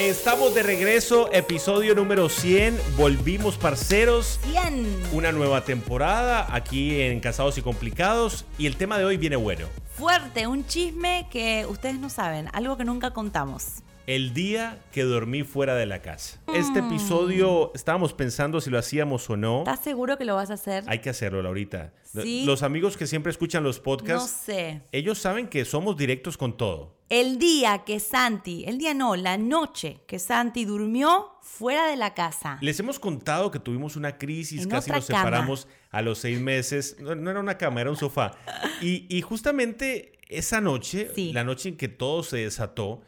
Estamos de regreso, episodio número 100. Volvimos, parceros. 100. Una nueva temporada aquí en Casados y Complicados. Y el tema de hoy viene bueno. Fuerte, un chisme que ustedes no saben, algo que nunca contamos. El día que dormí fuera de la casa. Este episodio estábamos pensando si lo hacíamos o no. ¿Estás seguro que lo vas a hacer? Hay que hacerlo, Laurita. Sí. Los amigos que siempre escuchan los no podcasts, sé. ellos saben que somos directos con todo. El día que Santi, el día no, la noche que Santi durmió fuera de la casa. Les hemos contado que tuvimos una crisis, En casi nos separamos a los seis meses. No, no era una cama, era un sofá. Y, y justamente esa noche, Sí. la noche en que todo se desató,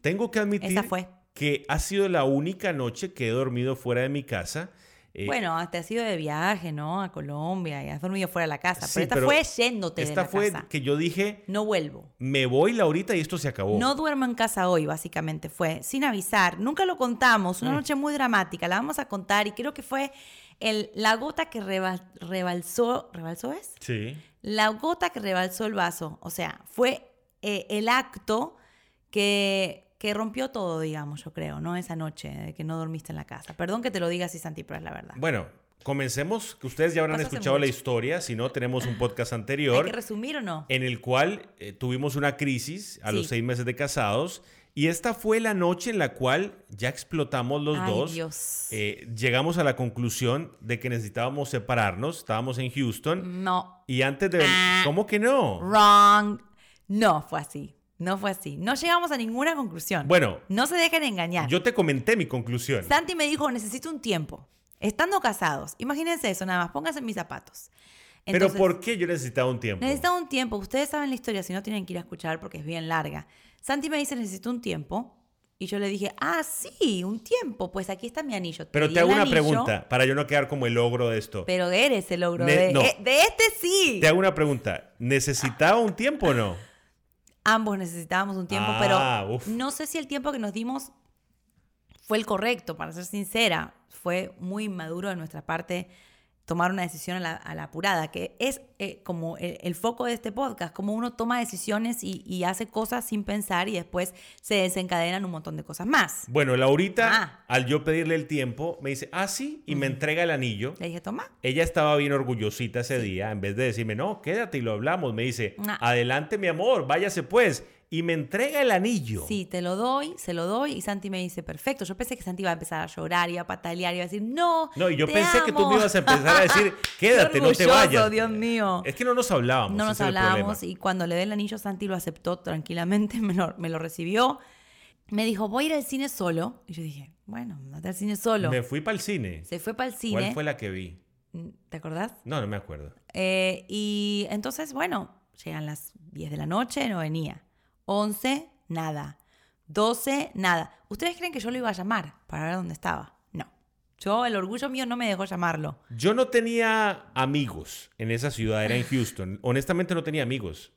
tengo que admitir fue. que ha sido la única noche que he dormido fuera de mi casa. Eh, Bueno, te has ido de viaje, ¿no? A Colombia y has dormido fuera de la casa. sí, pero esta pero fue yéndote de Esta la fue casa. que yo dije, No vuelvo. me voy Laurita y esto se acabó. No duermo en casa hoy, básicamente. Fue sin avisar. Nunca lo contamos. Mm. Una noche muy dramática. La vamos a contar y creo que fue el, la gota que reba- rebalsó. ¿Rebalsó es? Sí. La gota que rebalsó el vaso. O sea, fue eh, el acto que, que rompió todo, digamos, yo creo, ¿no? Esa noche de que no dormiste en la casa. Perdón que te lo diga así, Santi, pero es la verdad. Bueno, comencemos, que ustedes ya habrán Pasó escuchado la historia, si no tenemos un podcast ¿Hay anterior. que resumir o no? en el cual eh, tuvimos una crisis a los seis meses de casados. Y esta fue la noche en la cual ya explotamos los Ay, dos. Dios. Eh, llegamos a la conclusión de que necesitábamos separarnos. Estábamos en Houston. No. Y antes de... Ah. ¿Cómo que no? Wrong. No fue así. No fue así. No llegamos a ninguna conclusión. Bueno, No se dejen engañar. yo te comenté mi conclusión. Santi me dijo, necesito un tiempo. Estando casados, imagínense eso nada más, pónganse en mis zapatos. Pero ¿por qué yo necesitaba un tiempo? Necesitaba un tiempo. Ustedes saben la historia, si no tienen que ir a escuchar porque es bien larga. Santi me dice, necesito un tiempo. Y yo le dije, ah, sí, un tiempo. Pues aquí está mi anillo. Pero te hago una anillo, pregunta para yo no quedar como el logro de esto. Pero eres el logro Ne- de, no. eh, de este sí. Te hago una pregunta. ¿Necesitaba un tiempo o no? Ambos necesitábamos un tiempo, Ah, pero uf. no sé si el tiempo que nos dimos fue el correcto, para ser sincera. Fue muy inmaduro de nuestra parte tomar una decisión a la, a la apurada, que es eh, como el, el foco de este podcast, como uno toma decisiones y, y hace cosas sin pensar y después se desencadenan un montón de cosas más. Bueno, Laurita, Ah. al yo pedirle el tiempo, me dice, ah, sí, y me entrega el anillo. Le dije, toma. Ella estaba bien orgullosita ese día, en vez de decirme, no, quédate y lo hablamos, me dice, Nah. adelante mi amor, váyase pues, y me entrega el anillo. Sí, te lo doy, se lo doy y Santi me dice, perfecto. Yo pensé que Santi iba a empezar a llorar, iba a patalear, iba a decir, no. No, y yo te pensé que tú amo". me ibas a empezar a decir, quédate, Qué no te vayas. Dios mío. Es que no nos hablábamos. No nos hablábamos y cuando le dé el anillo, Santi lo aceptó tranquilamente, me lo, me lo recibió. Me dijo, voy a ir al cine solo. Y yo dije, bueno, andate al cine solo. Me fui para el cine. Se fue para el ¿Cuál cine. fue la que vi? ¿Te acordás? No, no me acuerdo. Eh, y entonces, bueno, llegan las 10 de la noche, no venía. 11, nada. 12, nada. ¿Ustedes creen que yo lo iba a llamar para ver dónde estaba? No. Yo, el orgullo mío no me dejó llamarlo. Yo no tenía amigos en esa ciudad, era en Houston. Honestamente no tenía amigos.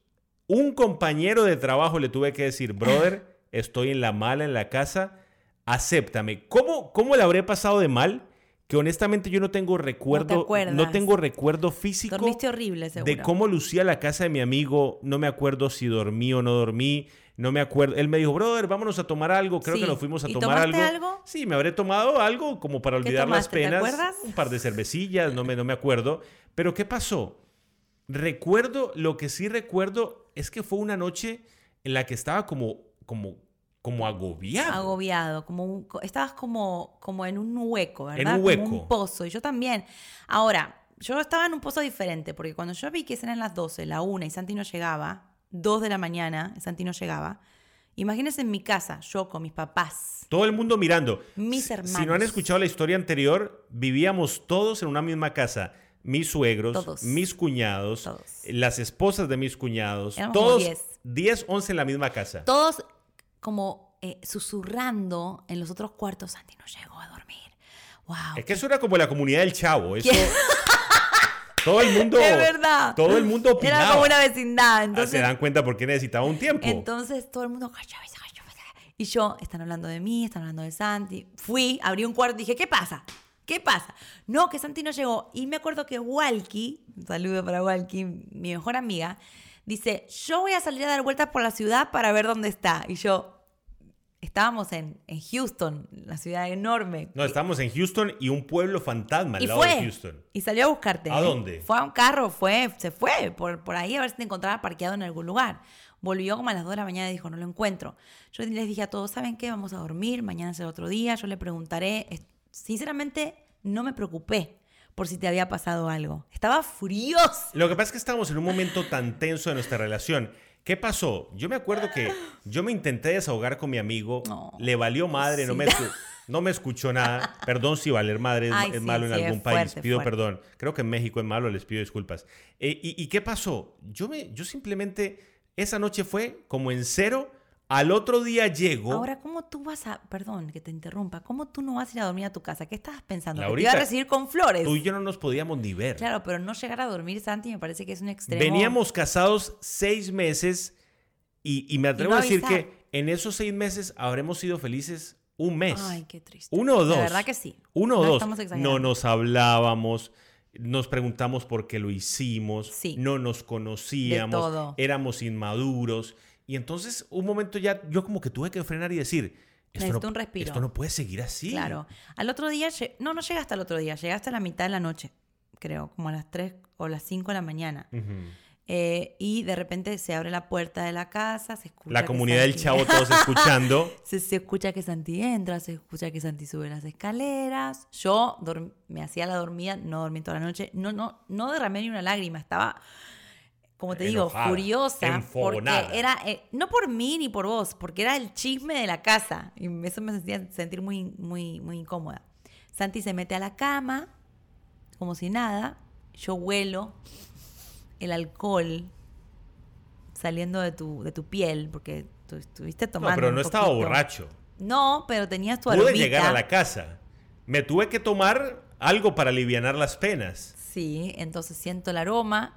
Un compañero de trabajo le tuve que decir, brother, estoy en la mala en la casa, acéptame. ¿Cómo, cómo le habré pasado de mal? Que honestamente yo no tengo recuerdo, acuerdas. no tengo recuerdo físico Dormiste horrible, seguro. de cómo lucía la casa de mi amigo. No me acuerdo si dormí o no dormí. No me acuerdo. Él me dijo, brother, vámonos a tomar algo. Creo Sí. que nos fuimos a ¿Y tomar algo. algo? Sí, me habré tomado algo como para ¿Qué olvidar las? ¿Te penas. acuerdas? Un par de cervecillas, no me, no me acuerdo. Pero ¿qué pasó? Recuerdo, lo que sí recuerdo es que fue una noche en la que estaba como, como, como agobiado. agobiado, como un- estabas como, como en un hueco, ¿verdad? En un Como hueco. un pozo, y yo también. Ahora, yo estaba en un pozo diferente, porque cuando yo vi que eran las 12, la 1 y Santi no llegaba, 2 de la mañana, y Santi no llegaba, imagínense en mi casa, yo con mis papás, Todo el mundo mirando. Mis Si- Si no han hermanos. escuchado la historia anterior, vivíamos todos en una misma casa. Mis suegros, Todos. mis cuñados, Todos. las esposas de mis cuñados, Éramos todos 10. 10, 11 en la misma casa. Todos como eh, susurrando en los otros cuartos. Santi no llegó a dormir. Wow. Es que eso era como la comunidad del chavo. Eso, todo el mundo. Es verdad. Todo el mundo opinaba. Era como una vecindad. Ah, Entonces, Se dan cuenta por qué necesitaba un tiempo. Entonces todo el mundo, y yo, están hablando de mí, están hablando de Santi. Fui, abrí un cuarto y dije, ¿qué pasa? ¿Qué pasa? No, que Santi no llegó. Y me acuerdo que Walkie, un saludo para Walkie, mi mejor amiga, dice, yo voy a salir a dar vueltas por la ciudad para ver dónde está. Y yo, estábamos en, en Houston, la ciudad enorme. no, estábamos en Houston y un pueblo fantasma al Y lado fue. de Houston. Y salió a buscarte. ¿A ¿eh? dónde? Fue a un carro, fue, se fue por, por ahí a ver si te encontraba parqueado en algún lugar. Volvió como a las 2 de la mañana y dijo, no lo encuentro. Yo les dije a todos, ¿saben qué? Vamos a dormir, mañana será otro día, yo le preguntaré. Sinceramente, no me preocupé por si te había pasado algo. Estaba furiosa. Lo que pasa es que estábamos en un momento tan tenso de nuestra relación. ¿Qué pasó? Yo me acuerdo que yo me intenté desahogar con mi amigo. No. le valió madre, no, Sí. me, escu- no me escuchó nada. Perdón si valer madre es, Ay, es sí, malo en sí, algún país. fuerte, pido fuerte. perdón. Creo que en México es malo, les pido disculpas. Eh, y, y qué pasó? Yo, me, yo simplemente, esa noche fue como en cero. Al otro día llego. Ahora, ¿cómo tú vas a, perdón que te interrumpa, cómo tú no vas a ir a dormir a tu casa? ¿Qué estabas pensando? que te Laurita, iba a recibir con flores. Tú y yo no nos podíamos ni ver. Claro, pero no llegar a dormir, Santi, me parece que es un extremo. Veníamos casados seis meses y, y me atrevo no a decir avisar. que en esos seis meses habremos sido felices un mes. Ay, qué triste. Uno o dos. De verdad que sí. Uno o No dos. estamos No nos hablábamos, nos preguntamos por qué lo hicimos, Sí. no nos conocíamos, éramos inmaduros. Y entonces, un momento ya, yo como que tuve que frenar y decir, esto, Necesito no, un respiro. esto no puede seguir así. Claro. Al otro día, no, no llegaste al otro día, llegaste a la mitad de la noche, creo, como a las 3 o las 5 de la mañana. Eh, y de repente se abre la puerta de la casa, se escucha. La comunidad del chavo, todos escuchando. Se, se escucha que Santi entra, se escucha que Santi sube las escaleras. Yo me hacía la dormida, no dormí toda la noche. No, no, no derramé ni una lágrima, estaba, como te digo, furiosa. enfogonada. Porque era, eh, no por mí ni por vos, porque era el chisme de la casa. Y eso me hacía sentir muy, muy, muy incómoda. Santi se mete a la cama, como si nada. Yo huelo el alcohol saliendo de tu, de tu piel, porque tú estuviste tomando. No, pero no estaba borracho. No, pero tenías tu Pude aromita. llegar a la casa. Me tuve que tomar algo para aliviar las penas. Sí, entonces siento el aroma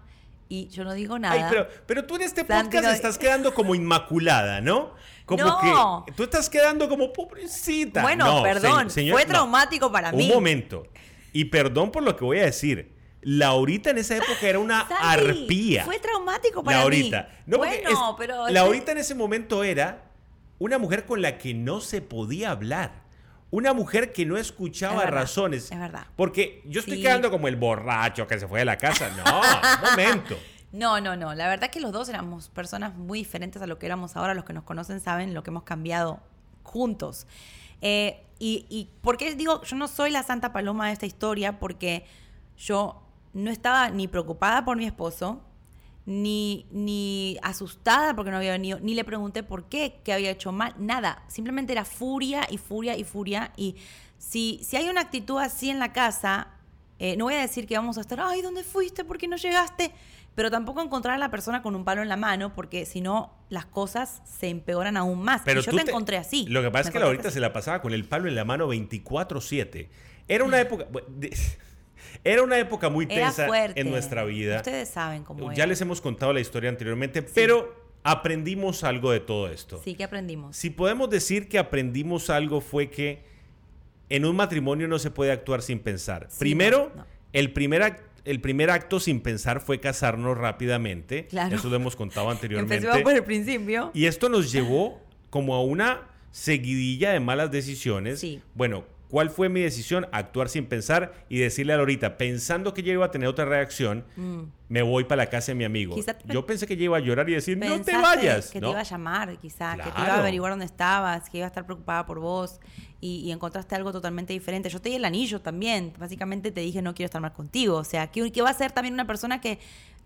y yo no digo nada. Ay, pero, pero tú en este podcast estás quedando como inmaculada, ¿no? Como No. que tú estás quedando como pobrecita. Bueno, No, perdón, se- señor- fue no. traumático para mí. Un momento. Y perdón por lo que voy a decir. Laurita en esa época era una arpía. Fue traumático para Laurita. mí. No, bueno, es- pero... Laurita en ese momento era una mujer con la que no se podía hablar. Una mujer que no escuchaba Es verdad, razones. es verdad. Porque yo estoy Sí. quedando como el borracho que se fue de la casa. No, un momento. No, no, no. La verdad es que los dos éramos personas muy diferentes a lo que éramos ahora. Los que nos conocen saben lo que hemos cambiado juntos. Eh, y, y por qué digo, yo no soy la santa paloma de esta historia porque yo no estaba ni preocupada por mi esposo, ni, ni asustada porque no había venido, ni le pregunté por qué, qué había hecho mal, nada. Simplemente era furia y furia y furia. Y si, si hay una actitud así en la casa, eh, no voy a decir que vamos a estar, ay, ¿dónde fuiste? ¿Por qué no llegaste? Pero tampoco encontrar a la persona con un palo en la mano, porque si no, las cosas se empeoran aún más. Pero y yo te, encontré así. Lo que pasa es que así. se la pasaba con el palo en la mano 24-7. Era una época. Era una época muy tensa en nuestra vida. Ustedes saben cómo Ya era. les hemos contado la historia anteriormente, pero aprendimos algo de todo esto. Sí, que aprendimos. Si podemos decir que aprendimos algo fue que en un matrimonio no se puede actuar sin pensar. Sí, Primero, no, no. El, primer el primer acto sin pensar fue casarnos rápidamente. Claro. Eso lo hemos contado anteriormente. Empecemos por el principio. Y esto nos llevó como a una seguidilla de malas decisiones. Sí. Bueno, ¿cuál fue mi decisión? Actuar sin pensar y decirle a Lorita, pensando que yo iba a tener otra reacción, me voy para la casa de mi amigo. Yo pensé que ella iba a llorar y decir, no te vayas. Que ¿no? te iba a llamar, quizá, que te iba a averiguar dónde estabas, que iba a estar preocupada por vos y, y encontraste algo totalmente diferente. Yo te di el anillo también. Básicamente te dije, no quiero estar más contigo. O sea, ¿qué, qué va a ser también una persona que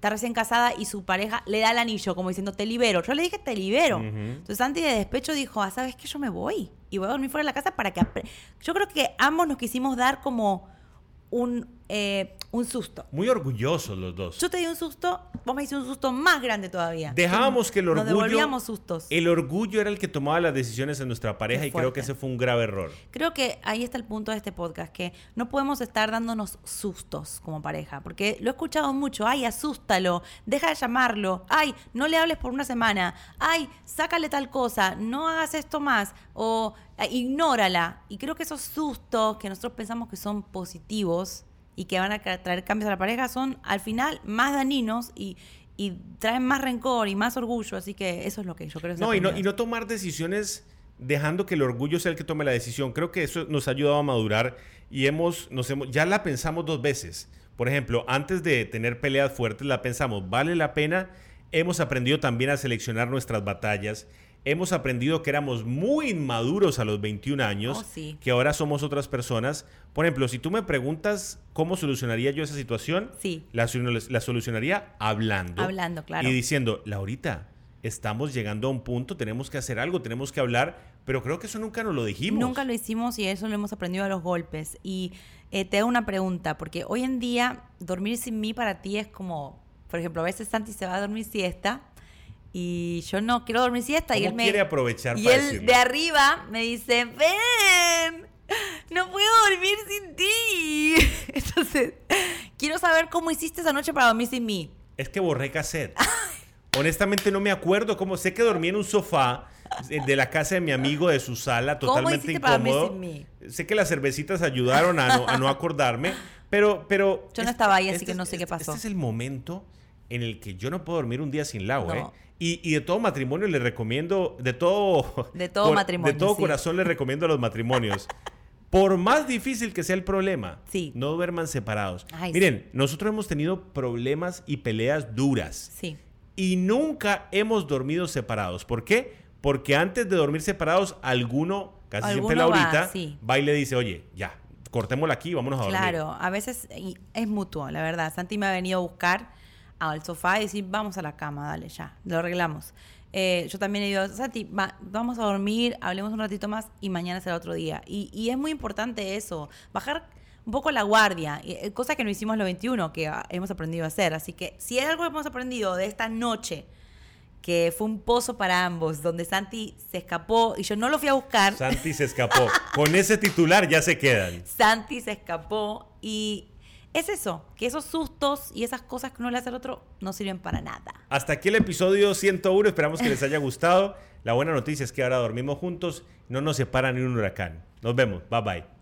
está recién casada y su pareja le da el anillo, como diciendo, te libero? Yo le dije, te libero. Entonces, Santi de despecho dijo, ah, ¿sabes qué? Yo me voy y voy a dormir fuera de la casa para que... apre-". Yo creo que ambos nos quisimos dar como un eh, un susto. Muy orgullosos los dos. Yo te di un susto, vos me hiciste un susto más grande todavía. Dejábamos que el Nos orgullo. devolvíamos sustos. El orgullo era el que tomaba las decisiones en nuestra pareja Qué y creo que ese fue un grave error. Creo que ahí está el punto de este podcast, que no podemos estar dándonos sustos como pareja, porque lo he escuchado mucho, ay, asústalo, deja de llamarlo, ay, no le hables por una semana, ay, sácale tal cosa, no hagas esto más, o eh, ignórala. Y creo que esos sustos que nosotros pensamos que son positivos y que van a traer cambios a la pareja son al final más dañinos y, y traen más rencor y más orgullo, así que eso es lo que yo creo que No y, no, y no tomar decisiones dejando que el orgullo sea el que tome la decisión. Creo que eso nos ha ayudado a madurar y hemos, nos hemos, ya la pensamos dos veces. Por ejemplo, antes de tener peleas fuertes, la pensamos, ¿vale la pena? Hemos aprendido también a seleccionar nuestras batallas. Hemos aprendido que éramos muy inmaduros a los 21 años, Oh, sí. que ahora somos otras personas. Por ejemplo, si tú me preguntas cómo solucionaría yo esa situación, Sí. la solucionaría hablando. Hablando, claro. Y diciendo, Laurita, estamos llegando a un punto, tenemos que hacer algo, tenemos que hablar, pero creo que eso nunca nos lo dijimos. Nunca lo hicimos y eso lo hemos aprendido a los golpes. Y eh, te hago una pregunta, porque hoy en día dormir sin mí para ti es como, por ejemplo, a veces Santi se va a dormir siesta y yo no quiero dormir siesta y ¿Cómo él me... quiere aprovechar y para él decirlo? de arriba me dice, ven, no puedo dormir sin ti. Entonces, quiero saber cómo hiciste esa noche para dormir sin mí. Es que borré cassette. Honestamente no me acuerdo cómo. Sé que dormí en un sofá eh, de la casa de mi amigo de su sala, ¿Cómo totalmente para dormir incómodo. sin mí? Sé que las cervecitas ayudaron a no, a no acordarme, pero, pero. Yo no estaba ahí, así este que es- no sé qué este- pasó. Este es el momento en el que yo no puedo dormir un día sin Lau, No. ¿eh? Y, y de todo matrimonio le recomiendo, de todo... De todo matrimonio, De todo sí. corazón le recomiendo a los matrimonios. Por más difícil que sea el problema, Sí. no duerman separados. Ay, Miren, nosotros hemos tenido problemas y peleas duras Sí. y nunca hemos dormido separados. ¿Por qué? Porque antes de dormir separados, alguno, casi siempre Alguno va, Laurita, sí. va y le dice, oye, ya, cortémosla aquí vámonos a dormir. Claro, a veces es mutuo, la verdad. Santi me ha venido a buscar al sofá y decir, vamos a la cama, dale, ya, lo arreglamos. Eh, yo también he ido, Santi, va- vamos a dormir, hablemos un ratito más y mañana será otro día. Y, y es muy importante eso, bajar un poco la guardia, eh, cosa que no hicimos los 21, que ah, hemos aprendido a hacer. Así que si hay algo que hemos aprendido de esta noche, que fue un pozo para ambos, donde Santi se escapó y yo no lo fui a buscar. Santi se escapó. Con ese titular ya se quedan. Santi se escapó y es eso, que esos sustos y esas cosas que uno le hace al otro no sirven para nada. Hasta aquí el episodio 101. Esperamos que les haya gustado. La buena noticia es que ahora dormimos juntos. No nos separa ni un huracán. Nos vemos. Bye bye.